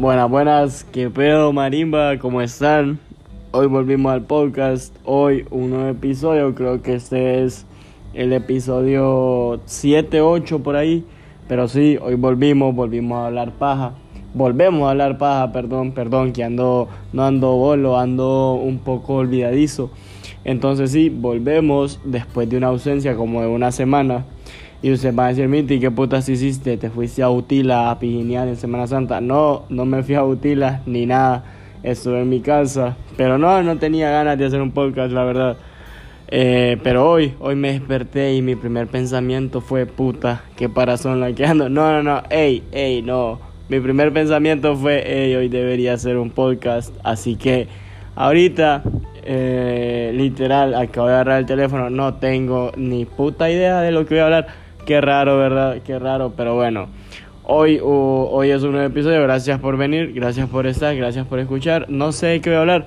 Buenas, buenas, qué pedo marimba, ¿cómo están? Hoy volvimos al podcast, hoy un nuevo episodio, creo que este es el episodio 7, 8 por ahí, pero sí, hoy volvimos, volvimos a hablar paja, volvemos a hablar paja, perdón, perdón, que ando, no ando bolo, ando un poco olvidadizo, entonces sí, volvemos después de una ausencia como de una semana. Y usted va a decir, Miti, ¿qué putas hiciste? ¿Te fuiste a Utila a pijinear en Semana Santa? No, no me fui a Utila ni nada. Estuve en mi casa. Pero no, no tenía ganas de hacer un podcast, la verdad. Eh, pero hoy, hoy me desperté y mi primer pensamiento fue, puta, qué parazón la que ando. No, no, no, ey, ey, no. Mi primer pensamiento fue, ey, hoy debería hacer un podcast. Así que ahorita eh, literal, acabo de agarrar el teléfono, no tengo ni puta idea de lo que voy a hablar. Qué raro, ¿verdad? Qué raro, pero bueno. Hoy, hoy es un nuevo episodio. Gracias por venir, gracias por estar, gracias por escuchar. No sé de qué voy a hablar.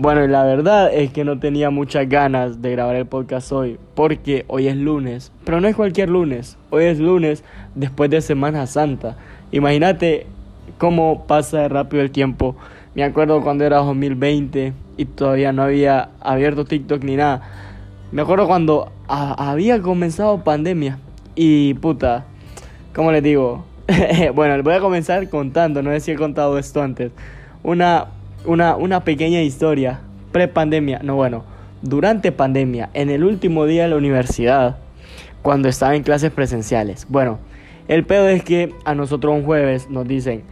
Bueno, y la verdad es que no tenía muchas ganas de grabar el podcast hoy, porque hoy es lunes, pero no es cualquier lunes, hoy es lunes después de Semana Santa. Imagínate cómo pasa rápido el tiempo me acuerdo cuando era 2020 y todavía no había abierto TikTok ni nada. Me acuerdo cuando había comenzado pandemia y puta, ¿cómo les digo? bueno, les voy a comenzar contando, no sé si he contado esto antes. Una, una, una pequeña historia pre-pandemia, no bueno, durante pandemia, en el último día de la universidad, cuando estaba en clases presenciales. Bueno, el pedo es que a nosotros un jueves nos dicen,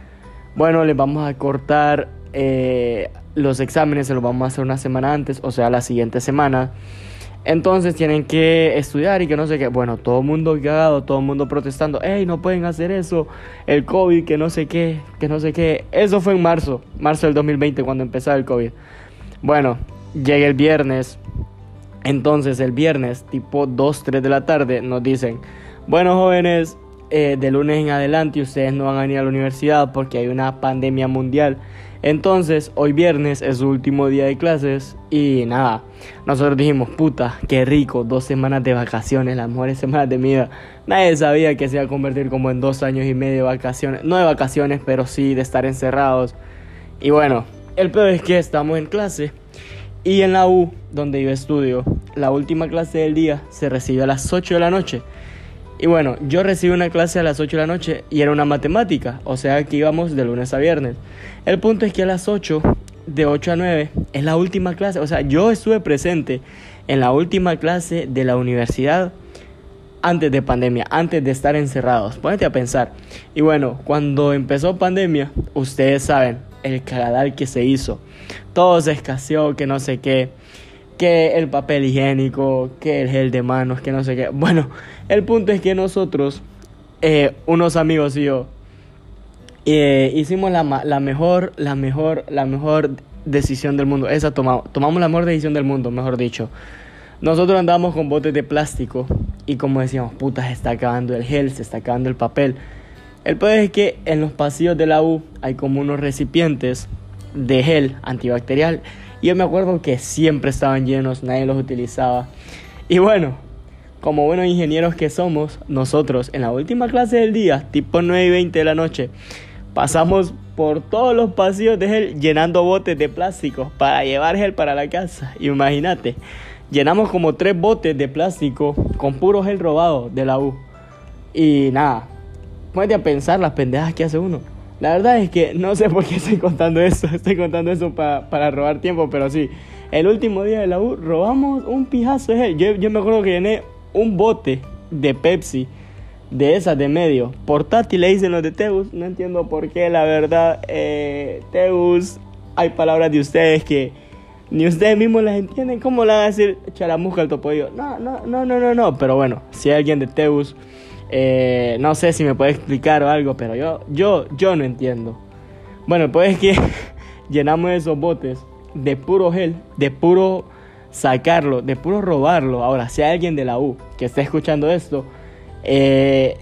bueno, les vamos a cortar eh, los exámenes se los vamos a hacer una semana antes, o sea, la siguiente semana. Entonces tienen que estudiar y que no sé qué. Bueno, todo el mundo cagado, todo el mundo protestando. ¡Ey, no pueden hacer eso! El COVID, que no sé qué, que no sé qué. Eso fue en marzo, marzo del 2020, cuando empezó el COVID. Bueno, llega el viernes. Entonces, el viernes, tipo 2, 3 de la tarde, nos dicen: Bueno, jóvenes, eh, de lunes en adelante ustedes no van a venir a la universidad porque hay una pandemia mundial. Entonces, hoy viernes es su último día de clases y nada, nosotros dijimos, puta, qué rico, dos semanas de vacaciones, las mejores semanas de mi vida. Nadie sabía que se iba a convertir como en dos años y medio de vacaciones, no de vacaciones, pero sí de estar encerrados. Y bueno, el peor es que estamos en clase y en la U, donde yo estudio, la última clase del día se recibe a las 8 de la noche. Y bueno, yo recibí una clase a las 8 de la noche y era una matemática, o sea que íbamos de lunes a viernes. El punto es que a las 8, de 8 a 9, es la última clase, o sea, yo estuve presente en la última clase de la universidad antes de pandemia, antes de estar encerrados. Póngate a pensar. Y bueno, cuando empezó pandemia, ustedes saben el cagadal que se hizo. Todo se escaseó, que no sé qué que el papel higiénico, que el gel de manos, que no sé qué. Bueno, el punto es que nosotros, eh, unos amigos y yo, eh, hicimos la, la, mejor, la mejor, la mejor decisión del mundo. Esa tomamos, tomamos la mejor decisión del mundo, mejor dicho. Nosotros andamos con botes de plástico y como decíamos, puta, se está acabando el gel, se está acabando el papel. El peor es que en los pasillos de la U hay como unos recipientes de gel antibacterial y yo me acuerdo que siempre estaban llenos, nadie los utilizaba. Y bueno, como buenos ingenieros que somos, nosotros en la última clase del día, tipo 9 y 20 de la noche, pasamos por todos los pasillos de gel llenando botes de plástico para llevar gel para la casa. Imagínate, llenamos como tres botes de plástico con puro gel robado de la U. Y nada, puede a pensar las pendejas que hace uno. La verdad es que no sé por qué estoy contando eso, estoy contando eso para robar tiempo, pero sí, el último día de la U robamos un pijazo. Yo, yo me acuerdo que llené un bote de Pepsi, de esas de medio, portátil le dicen los de Teus, no entiendo por qué, la verdad, eh, Teus, hay palabras de ustedes que ni ustedes mismos las entienden, ¿cómo le van a decir charamusca al topollo? No, no, no, no, no, no, pero bueno, si hay alguien de Teus eh, no sé si me puede explicar o algo, pero yo, yo, yo no entiendo. Bueno, pues que llenamos esos botes de puro gel, de puro sacarlo, de puro robarlo. Ahora, si hay alguien de la U que está escuchando esto, eh,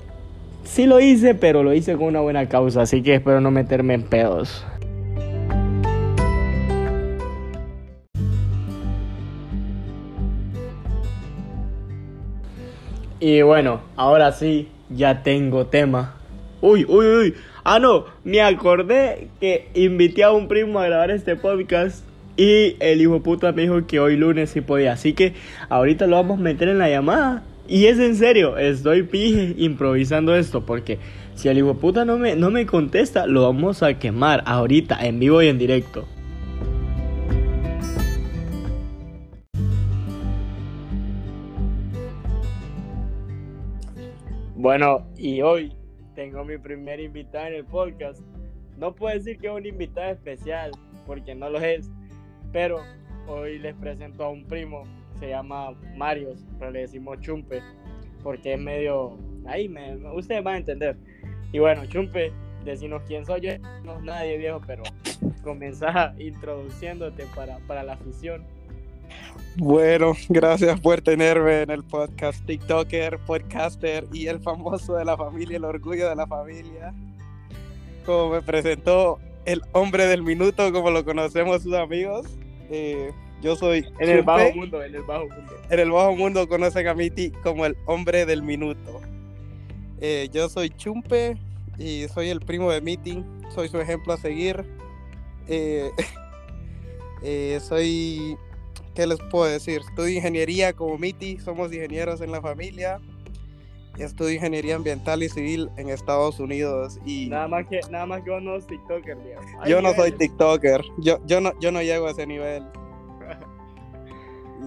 sí lo hice, pero lo hice con una buena causa, así que espero no meterme en pedos. Y bueno, ahora sí, ya tengo tema. Uy, uy, uy. Ah, no, me acordé que invité a un primo a grabar este podcast y el hijo puta me dijo que hoy lunes sí podía. Así que ahorita lo vamos a meter en la llamada. Y es en serio, estoy pije improvisando esto porque si el hijo puta no me, no me contesta, lo vamos a quemar ahorita en vivo y en directo. Bueno, y hoy tengo mi primer invitado en el podcast. No puedo decir que es un invitado especial, porque no lo es, pero hoy les presento a un primo, se llama Marios, pero le decimos Chumpe, porque es medio... Ahí, me, ustedes van a entender. Y bueno, Chumpe, decinos quién soy yo, no es nadie viejo, pero comenzá introduciéndote para, para la afición. Bueno, gracias por tenerme en el podcast TikToker, podcaster y el famoso de la familia, el orgullo de la familia. Como me presentó el hombre del minuto, como lo conocemos sus amigos. Eh, yo soy. En el bajo mundo, en el bajo mundo. En el bajo mundo conocen a Miti como el hombre del minuto. Eh, yo soy Chumpe y soy el primo de Miti. Soy su ejemplo a seguir. Eh, soy ¿qué les puedo decir? Estudio ingeniería como Miti, somos ingenieros en la familia. Estudio ingeniería ambiental y civil en Estados Unidos y nada más que nada más que vos no TikToker, Yo no soy TikToker. Yo, yo no yo no llego a ese nivel.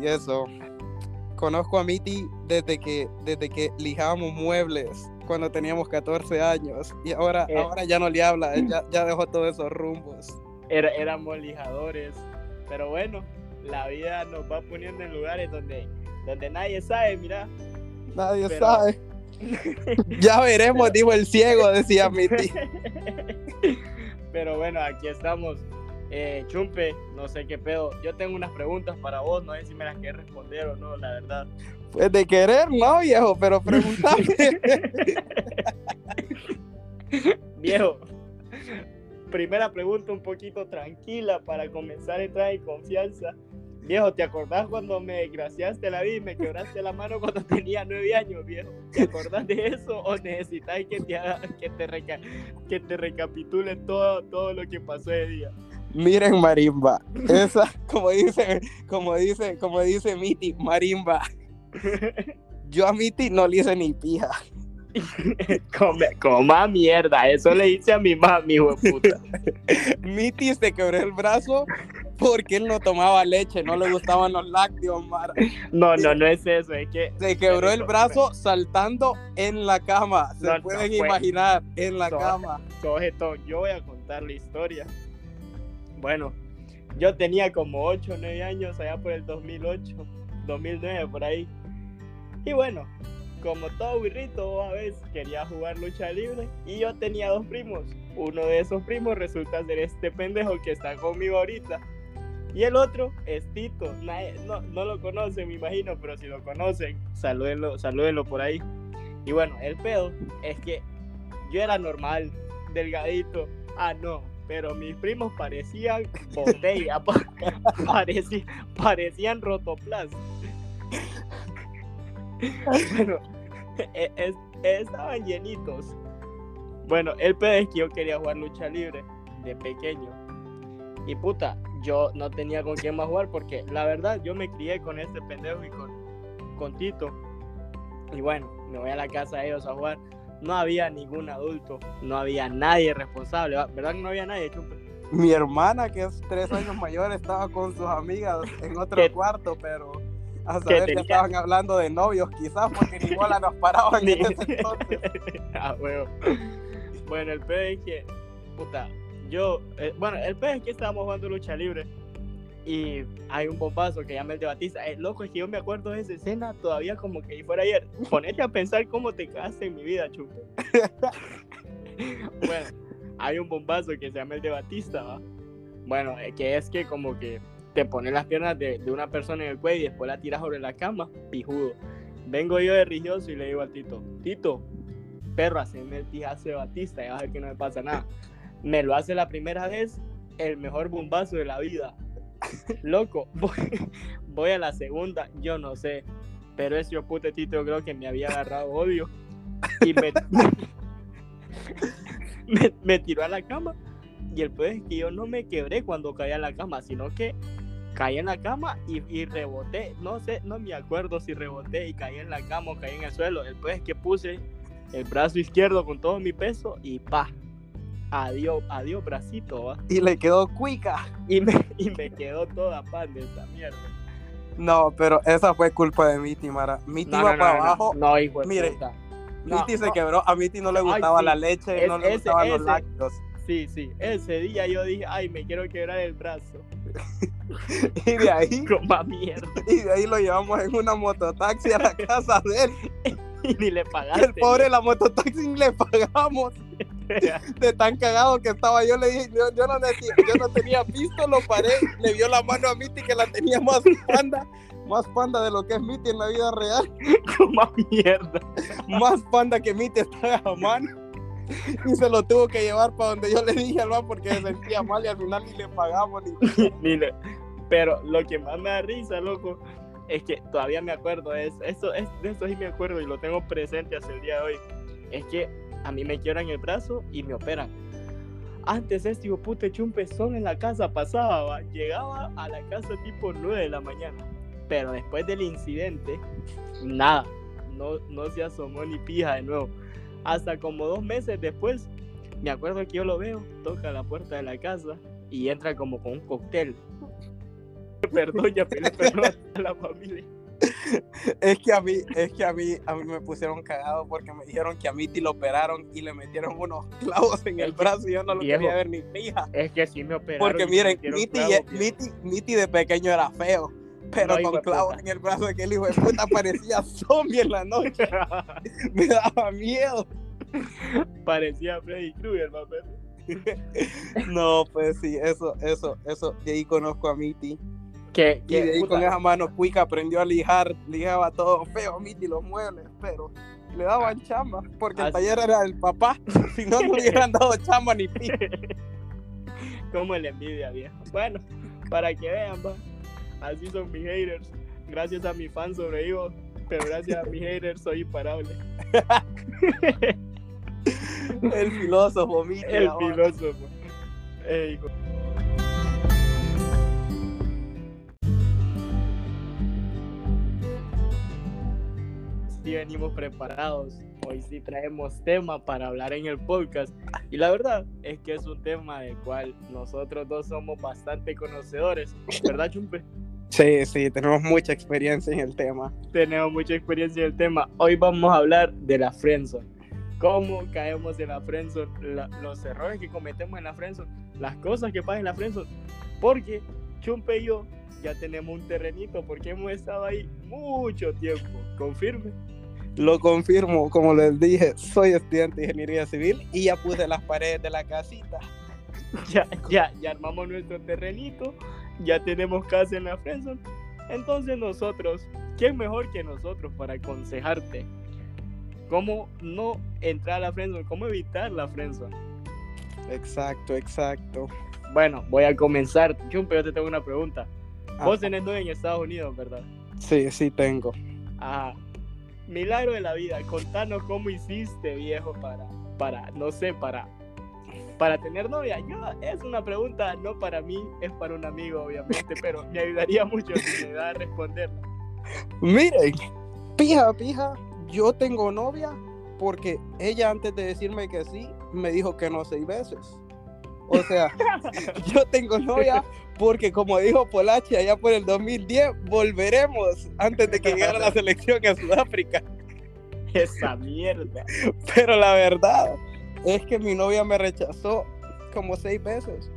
y eso. Conozco a Miti desde que desde que lijábamos muebles cuando teníamos 14 años y ahora eh. ahora ya no le habla, ya, ya dejó todos esos rumbos. Era, éramos lijadores, pero bueno, la vida nos va poniendo en lugares donde, donde nadie sabe, mira. Nadie sabe. ya veremos, dijo el ciego, decía mi tío. Pero bueno, aquí estamos. Eh, Chumpe, no sé qué pedo. Yo tengo unas preguntas para vos, no sé si me las quieres responder o no, la verdad. Pues de querer, no, viejo, pero preguntame. viejo, primera pregunta un poquito tranquila para comenzar a entrar en confianza. Viejo, ¿te acordás cuando me desgraciaste la vida y me quebraste la mano cuando tenía nueve años, viejo? ¿Te acordás de eso o necesitas que te, que te, que te recapitule todo, todo lo que pasó ese día? Miren marimba, esa, como dice, como dice, como dice Miti, marimba. Yo a Miti no le hice ni pija. coma mierda, eso le hice a mi mami, hijo de puta. Miti se quebró el brazo porque él no tomaba leche, no le gustaban los lácteos, Mara. No, no, no es eso, es que... Se quebró el brazo saltando en la cama, se pueden imaginar, en la cama. yo voy a contar la historia. Bueno, yo tenía como 8 o 9 años allá por el 2008, 2009, por ahí. Y bueno, como todo birrito, a veces quería jugar lucha libre y yo tenía dos primos. Uno de esos primos resulta ser este pendejo que está conmigo ahorita. Y el otro es Tito. No, no lo conocen, me imagino, pero si lo conocen, salúdenlo, salúdenlo por ahí. Y bueno, el pedo es que yo era normal, delgadito. Ah, no, pero mis primos parecían botella, parecían, parecían rotoplas. bueno, e, estaban llenitos. Bueno, el pedo es que yo quería jugar lucha libre de pequeño. Y puta, yo no tenía con quién más jugar porque la verdad yo me crié con este pendejo y con, con Tito. Y bueno, me voy a la casa de ellos a jugar. No había ningún adulto, no había nadie responsable, ¿verdad que no había nadie, Mi hermana, que es tres años mayor, estaba con sus amigas en otro cuarto, pero a saber que, estaban hablando de novios, quizás, porque ni bola nos paraban en ese entonces. ah, bueno. bueno, el pedo es que, puta, yo, eh, bueno, el pedo es que estábamos jugando lucha libre y hay un bombazo que llama el de Batista. El loco es que yo me acuerdo de esa escena todavía como que fuera ayer. Ponete a pensar cómo te quedaste en mi vida, chupo. bueno, hay un bombazo que se llama el de Batista, ¿va? Bueno, eh, que es que como que te pones las piernas de, una persona en el cuello y después la tiras sobre la cama, pijudo. Vengo yo de religioso y le digo al Tito, Tito, perro, haceme el tijazo de Batista y vas a ver que no me pasa nada. Me lo hace la primera vez, el mejor bombazo de la vida. Loco, voy, a la segunda, yo no sé. pero ese puto Tito creo que me había agarrado odio y me tiró a la cama. Y el peor es que yo no me quebré cuando caí a la cama, sino que caí en la cama y, y reboté. No sé, no me acuerdo si reboté y caí en la cama o caí en el suelo. El peor es que puse el brazo izquierdo con todo mi peso y pa. Adiós, adiós bracito, ¿va? Y le quedó cuica. Y me, y me quedó toda pan de esa mierda. No, pero esa fue culpa de Miti, Mara. Miti No, iba no, para no, abajo. no, hijo de Mire, puta. Miti se quebró. A Miti no le Ay, gustaba sí. la leche, Es- no le ese- gustaban los lácteos. Sí, sí. Ese día yo dije, ay, me quiero quebrar el brazo. Y de ahí, Como mierda. y de ahí lo llevamos en una mototaxi a la casa de él. Y ni le pagaste. el pobre la mototaxi ni le pagamos. De tan cagado que estaba yo, le dije, yo, yo no, tenía, yo no tenía pisto, lo paré, le vio la mano a Miti que la tenía más panda, más panda de lo que es Miti en la vida real, Como mierda. más panda que Miti está a mano. Y se lo tuvo que llevar para donde yo le dije al man porque se sentía mal y al final ni le pagamos ni Ni le- Pero lo que más me da risa, loco, es que todavía me acuerdo, es, eso, es, de eso sí me acuerdo y lo tengo presente hasta el día de hoy. Es que a mí me quiebran el brazo y me operan. Antes este hijo puta chumpe solo en la casa pasaba, va, llegaba a la casa tipo 9 de la mañana. Pero después del incidente, nada, no, no se asomó ni pija de nuevo. Hasta como dos meses después, me acuerdo que yo lo veo, toca la puerta de la casa y entra como con un cóctel. Perdón, ya perdón a la familia. Es que a mí, es que a mí, a mí me pusieron cagado porque me dijeron que a Miti lo operaron y le metieron unos clavos en el brazo y yo no lo viejo, quería ver ni fija. Es que sí me operaron. Porque miren, Miti. Miti, Miti de pequeño era feo, pero No, con clavos puta. en el brazo de aquel hijo de puta parecía zombie en la noche. Me daba miedo. Parecía Freddy Krueger. No, pues sí, eso, eso, eso. De ahí conozco a Miti. Que, Y de que ahí puta, con esa mano cuica aprendió a lijar, lijaba todo feo Miti los muebles, pero le daban chamba, porque el taller era del papá, si no, no le hubieran dado chamba ni pi. como la envidia, viejo. Bueno, para que vean, va. Así son mis haters. Gracias a mis fans sobrevivo, pero gracias a mis haters soy imparable. El filósofo Miti. El ahora. filósofo. Ey. Sí venimos preparados. Hoy sí traemos tema para hablar en el podcast. Y la verdad es que es un tema del cual nosotros dos somos bastante conocedores. ¿Verdad, Chumpe? Sí, sí, tenemos mucha experiencia en el tema. Tenemos mucha experiencia en el tema. Hoy vamos a hablar de la friendzone. Cómo caemos en la friendzone, la- los errores que cometemos en la friendzone, las cosas que pasan en la friendzone. Porque Chumpe y yo ya tenemos un terrenito porque hemos estado ahí mucho tiempo. Confirme. Lo confirmo, como les dije, soy estudiante de ingeniería civil y ya puse las paredes de la casita. Ya, ya, ya armamos nuestro terrenito, ya tenemos casa en la friendzone. Entonces nosotros, ¿quién mejor que nosotros para aconsejarte? ¿Cómo no entrar a la friendzone? ¿Cómo evitar la friendzone? Exacto, exacto. Bueno, voy a comenzar. Chumpe, yo te tengo una pregunta. Vos Ah, tenés novia en Estados Unidos, ¿verdad? sí, sí tengo. Ajá. Milagro de la vida. Contanos cómo hiciste, viejo, para, para, no sé, para, para tener novia. Yo, es una pregunta no para mí, es para un amigo, obviamente, pero me ayudaría mucho si me da a responder. Miren, pija, pija, yo tengo novia porque ella antes de decirme que sí, me dijo que no seis veces. O sea, yo tengo novia porque como dijo Polachi allá por el 2010, volveremos antes de que llegara la selección a Sudáfrica. Esa mierda. Pero la verdad es que mi novia me rechazó como seis veces.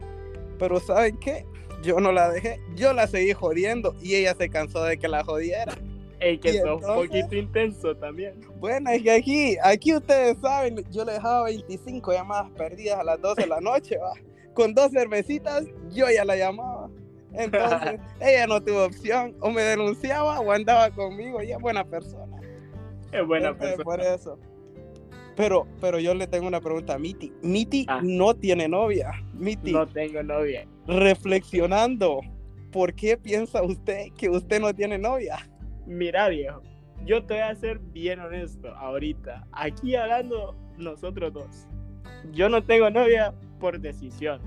Pero ¿saben qué? Yo no la dejé, yo la seguí jodiendo y ella se cansó de que la jodiera. Ey, que ¿Y sos un poquito intenso también. Bueno, es que aquí, aquí ustedes saben, yo le dejaba 25 llamadas perdidas a las 12 de la noche, va. Con dos cervecitas, yo ya la llamaba. Entonces, ella no tuvo opción, o me denunciaba o andaba conmigo, ella es buena persona. Es buena Entonces, persona. Por eso. Pero, pero yo le tengo una pregunta a Miti. Miti Ah. no tiene novia. Miti, No tengo novia. reflexionando, ¿por qué piensa usted que usted no tiene novia? Mira, viejo. yo te voy a ser bien honesto ahorita. Aquí hablando nosotros dos. Yo no tengo novia por decisión.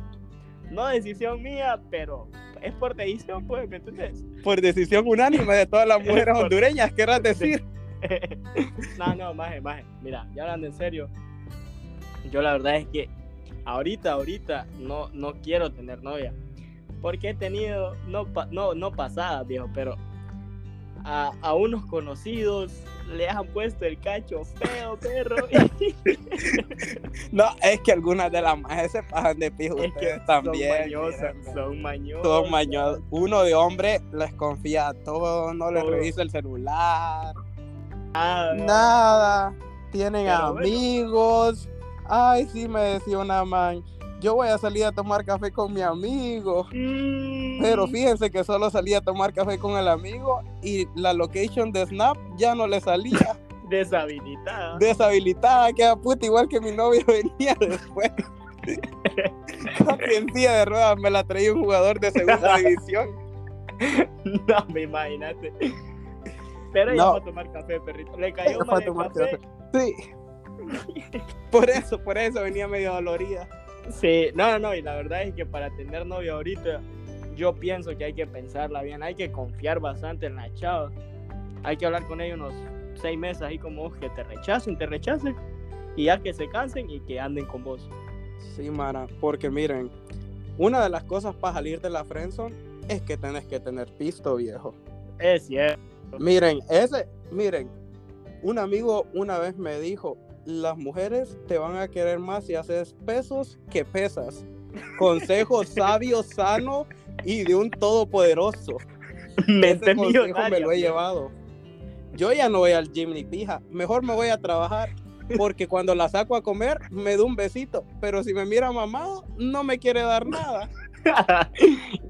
No decisión mía, pero es por decisión, pues, ¿me entiendes? Por decisión unánime de todas las mujeres hondureñas, querrás decir. no, no, maje, maje. Mira, ya hablando en serio, yo la verdad es que ahorita, ahorita no, no quiero tener novia. Porque he tenido, no, no, no pasadas, viejo, pero a, a, unos conocidos le han puesto el cacho feo, perro. no, es que algunas de las majes se pasan de pijo es que también. Son mañosas, son mañosas. Son mañosas. Uno de hombre les confía a todo, no les revisa el celular. Nada. Nada. Tienen amigos. Ay, sí, me decía una man yo voy a salir a tomar café con mi amigo. Pero mm. fíjense que solo salía a tomar café con el amigo y la location de Snap ya no le salía. Deshabilitada. Deshabilitada, queda puta, igual que mi novio venía después. en silla de ruedas me la traía un jugador de segunda división. No, me imagínate. Pero ella fue a tomar café, perrito. Le cayó mal el café. Sí. Por eso, por eso venía medio dolorida. Sí, no, no, y la verdad es que para tener novia ahorita, yo pienso que hay que pensarla bien, hay que confiar bastante en la chava. Hay que hablar con ella unos seis meses ahí como que te rechacen, te rechacen, y ya que se cansen y que anden con vos. Sí, Mara, porque miren, una de las cosas para salir de la friendzone es que tenés que tener pisto, viejo. Es cierto. Miren, ese, miren, un amigo una vez me dijo, las mujeres te van a querer más si haces pesos que pesas. Consejo sabio, sano y de un todopoderoso. Ese consejo me lo he llevado. Yo ya no voy al gym ni pija. Mejor me voy a trabajar. Porque cuando la saco a comer, me da un besito. Pero si me mira mamado, no me quiere dar nada.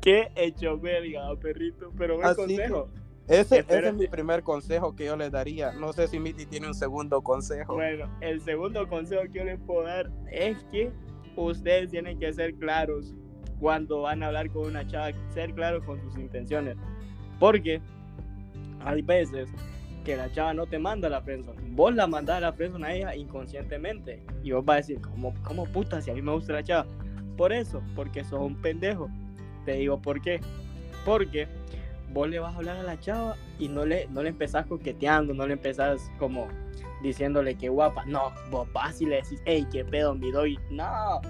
Qué hecho belga, perrito. Pero buen consejo. Ese, es mi primer consejo que yo les daría. No sé si Miti tiene un segundo consejo. Bueno, el segundo consejo que yo les puedo dar es que ustedes tienen que ser claros cuando van a hablar con una chava, ser claros con sus intenciones. Porque hay veces que la chava no te manda a la prensa. Vos la mandás a la prensa a ella inconscientemente. Y vos vas a decir, ¿cómo, ¿cómo puta si a mí me gusta la chava? Por eso, porque sos un pendejo. Te digo por qué. Porque vos le vas a hablar a la chava y no le, no le empezás coqueteando, no le empezás como diciéndole que guapa. No, vos vas y le decís, hey, qué pedo, mi doy. No,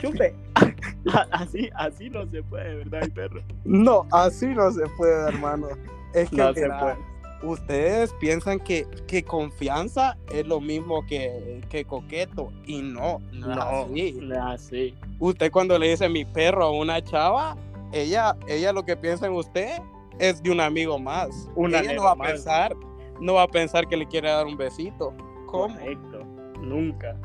chupe. así, así no se puede, ¿verdad, perro? No, así no se puede, hermano. Es que no se puede. ustedes piensan que, que, confianza es lo mismo que, que coqueto y no, no, así. no así. Usted cuando le dice mi perro a una chava, ella, ella lo que piensa en usted es de un amigo más. Una Ella no va a pensar, no va a pensar que le quiere dar un besito. ¿Cómo? Correcto. Nunca.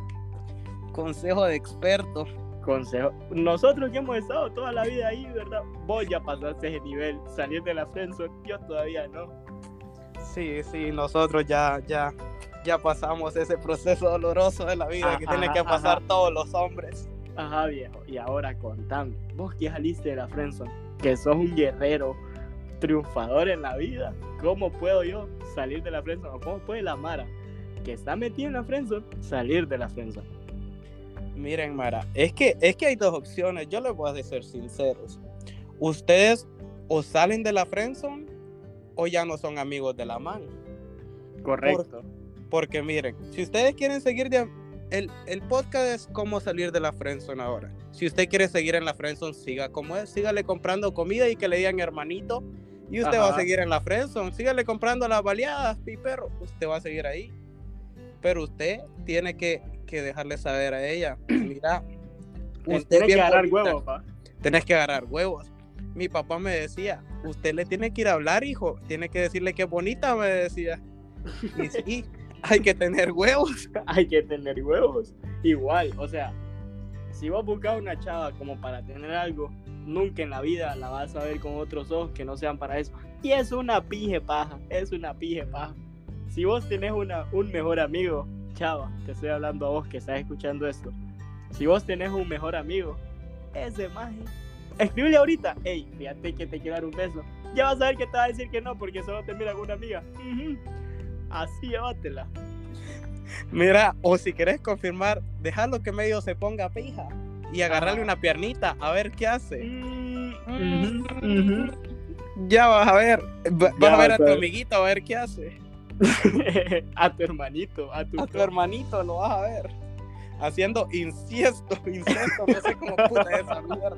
Consejo de experto. Consejo. Nosotros que hemos estado toda la vida ahí, ¿verdad? Vos ya pasaste ese nivel, salir de la friendzone, yo todavía no. Sí, sí, nosotros ya, ya, ya pasamos ese proceso doloroso de la vida que tienen que pasar todos los hombres. Ajá, viejo. Y ahora contame, vos que saliste de la friendzone, que sos un guerrero, triunfador en la vida. ¿Cómo puedo yo salir de la friendzone? ¿O cómo puede la Mara, que está metida en la friendzone, salir de la friendzone? Miren, Mara, es que, es que hay dos opciones. Yo les voy a ser sinceros. Ustedes o salen de la friendzone o ya no son amigos de la mano. Correcto. porque miren, si ustedes quieren seguir de, el, el, podcast es cómo salir de la friendzone ahora. Si usted quiere seguir en la friendzone, siga como es, sígale comprando comida y que le digan hermanito y usted va a seguir en la friendzone. Sígale comprando las baleadas, pi perro. Usted va a seguir ahí. Pero usted tiene que, que dejarle saber a ella. Mira, usted tiene que agarrar huevos, pa. Tenés que agarrar huevos. Mi papá me decía, usted le tiene que ir a hablar, hijo. Tiene que decirle que bonita, me decía. Y sí, hay que tener huevos. hay que tener huevos. Igual, o sea, si vos buscas una chava como para tener algo, nunca en la vida la vas a ver con otros ojos que no sean para eso. Y es una pije paja, es una pije paja. Si vos tenés una, un mejor amigo, chava, te estoy hablando a vos que estás escuchando esto. Si vos tenés un mejor amigo, ese magia. Escríbele ahorita, hey, fíjate que te quiero dar un beso. Ya vas a ver que te va a decir que no porque solo te mira con una amiga. Así llévatela. Mira, o si querés confirmar, dejarlo que medio se ponga pija y agarrarle una piernita a ver qué hace. Mm. Ya vas a ver, va- vas Ya a ver a tu amiguito a ver qué hace. a tu hermanito, a tu, A tu hermanito lo vas a ver. Haciendo incesto, incesto, no sé cómo puta es esa mierda.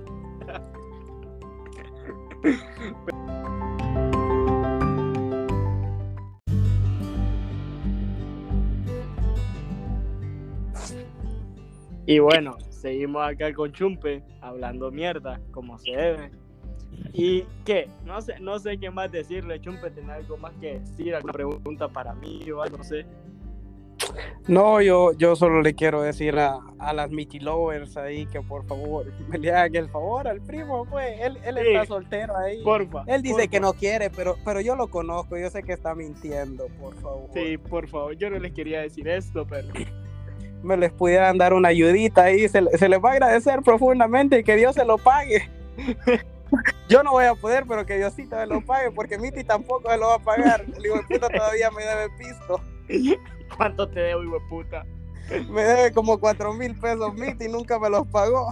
Y bueno, seguimos acá con Chumpe, hablando mierda, como se debe. ¿Y qué? No sé, no sé qué más decirle, Chumpe, ¿tenés algo más que decir? ¿Alguna pregunta para mí o algo? No sé. No, yo, yo solo le quiero decir a, a las Mickey Lovers ahí que por favor me le hagan el favor al primo, pues. Él, él Sí. está soltero ahí. Porfa. Él dice porfa. que no quiere, pero, pero yo lo conozco, yo sé que está mintiendo, por favor. Sí, por favor, yo no les quería decir esto, pero Me les pudieran dar una ayudita ahí, se, se les va a agradecer profundamente y que Dios se lo pague. Yo no voy a poder, pero que Diosito me lo pague, porque Miti tampoco se lo va a pagar. El hijo de puta todavía me debe pisto. ¿cuánto te debo, hijo de puta? Me debe como cuatro mil pesos Miti nunca me los pagó.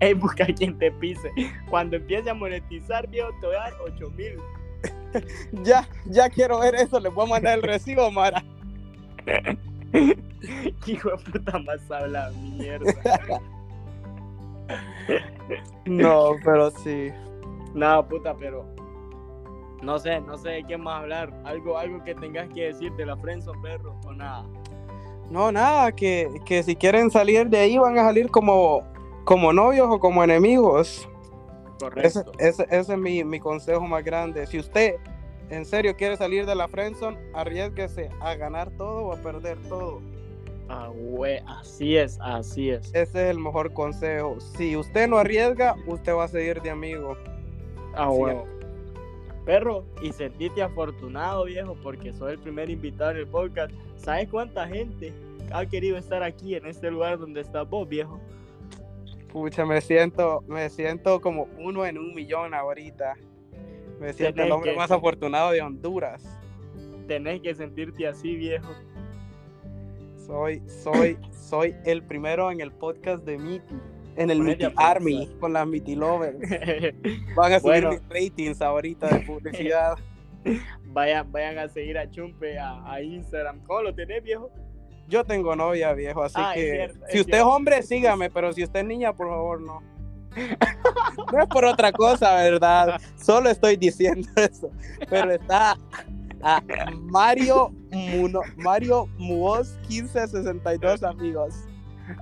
Ey, busca quien te pise. Cuando empiece a monetizar, viejo, te voy a dar 8 mil. Ya, ya quiero ver eso, les voy a mandar el recibo, Mara. Hijo de puta más habla mierda. No, pero sí. No, puta, pero no sé, no sé de qué más hablar. Algo, algo que tengas que decir de la Friendzone, perro, o nada. No, nada, que, que si quieren salir de ahí van a salir como, como novios o como enemigos. Ese, Correcto. ese- ese es mi, mi consejo más grande. Si usted en serio quiere salir de la friendzone, arriesguese a ganar todo o a perder todo. Ah, güey, así es, así es. Ese es el mejor consejo. Si usted no arriesga, usted va a seguir de amigo. Ah, huevo. Perro, y sentite afortunado, viejo, porque soy el primer invitado en el podcast. ¿Sabes cuánta gente ha querido estar aquí en este lugar donde estás vos, viejo? Pucha, me siento, me siento como uno en un millón ahorita. Me siento el hombre más afortunado de Honduras. Tenés que sentirte así, viejo. Soy, soy, soy el primero en el podcast de Miti. En el Miti. Army, con las Miti Lovers. Van a subir Bueno. mis ratings ahorita de publicidad. vayan, vayan a seguir a Chumpe a, a Instagram. ¿Cómo lo tenés, viejo? Yo tengo novia, viejo, así Ah, es que cierto, es si usted es cierto. hombre, sígame, pero si usted es niña, por favor, no. No es por otra cosa, ¿verdad? Solo estoy diciendo eso. Pero está a Mario Muno, Mario Muoz 1562, amigos.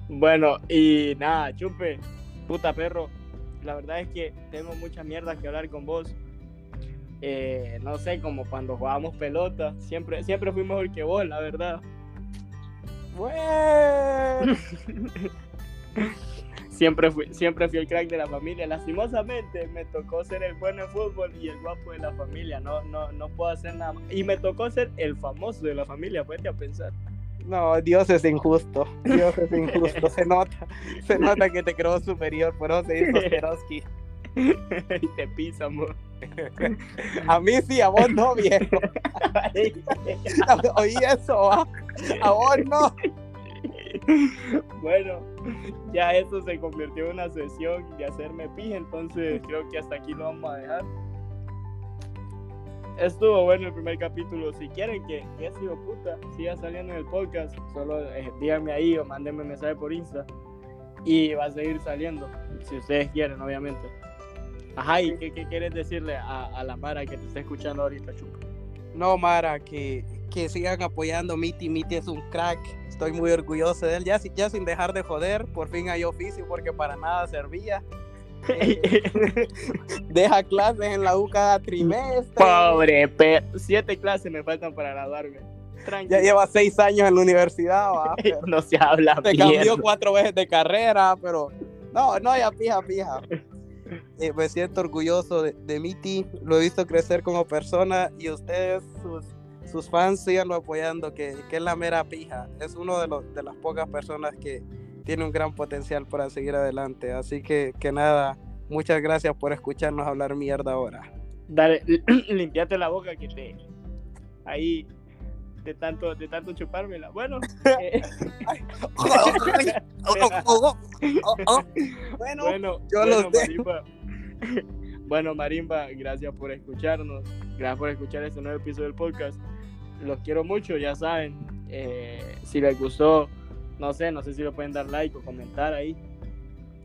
Bueno, y nada, Chumpe, puta perro. La verdad es que tengo mucha mierda que hablar con vos. Eh, no sé, como cuando jugábamos pelota, siempre, siempre fui mejor que vos, la verdad. Bueno, Siempre fui, siempre fui el crack de la familia. Lastimosamente me tocó ser el bueno en fútbol y el guapo de la familia. No, no, no puedo hacer nada. Y me tocó ser el famoso de la familia, puede a pensar. no, Dios es injusto. Dios es injusto. Se nota, se nota que te creo superior, por eso se hizo Swarovski. y te pisa, amor. A mí sí, a vos no, viejo. Oí eso, ¿va? A vos no. bueno, ya eso se convirtió en una sesión de hacerme pija, entonces creo que hasta aquí lo vamos a dejar. Estuvo bueno el primer capítulo. Si quieren que, que ese hijo puta siga saliendo en el podcast, solo eh, díganme ahí o mándenme un mensaje por Insta. Y va a seguir saliendo, si ustedes quieren, obviamente. Ajá, ¿y qué, qué quieres decirle a, a la Mara que te está escuchando ahorita, Chupa? No, Mara, que, que sigan apoyando Miti. Miti es un crack. Estoy muy orgulloso de él. Ya, ya sin dejar de joder, por fin hay oficio porque para nada servía. Eh, deja clases en la U cada trimestre. Pobre, pe... siete clases me faltan para graduarme. Tranquilo. Ya lleva seis años en la universidad, ¿va? Pero no se habla Se mierda. cambió cuatro veces de carrera, pero no, no, ya pija, pija. Eh, me siento orgulloso de, de Miti, lo he visto crecer como persona y ustedes, sus, sus fans, síganlo apoyando, que, que es la mera pija. Es uno de, los, de las pocas personas que tiene un gran potencial para seguir adelante. Así que, que nada, muchas gracias por escucharnos hablar mierda ahora. Dale, limpiate la boca que te. Ahí. de tanto, de tanto chupármela. Bueno, eh, bueno, bueno, yo bueno, los dejo. Marimba. Bueno, Marimba, gracias por escucharnos. Gracias por escuchar este nuevo episodio del podcast. Los quiero mucho, ya saben. Eh, si les gustó, no sé, no sé si le pueden dar like o comentar ahí.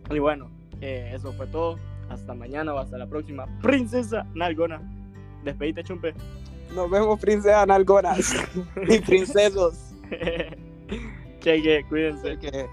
Y bueno, eh, eso fue todo. Hasta mañana o hasta la próxima. Princesa Nalgona. Despedite, chumpe. nos vemos, princesas nalgonas y princesos. Cheque, cuídense. Así que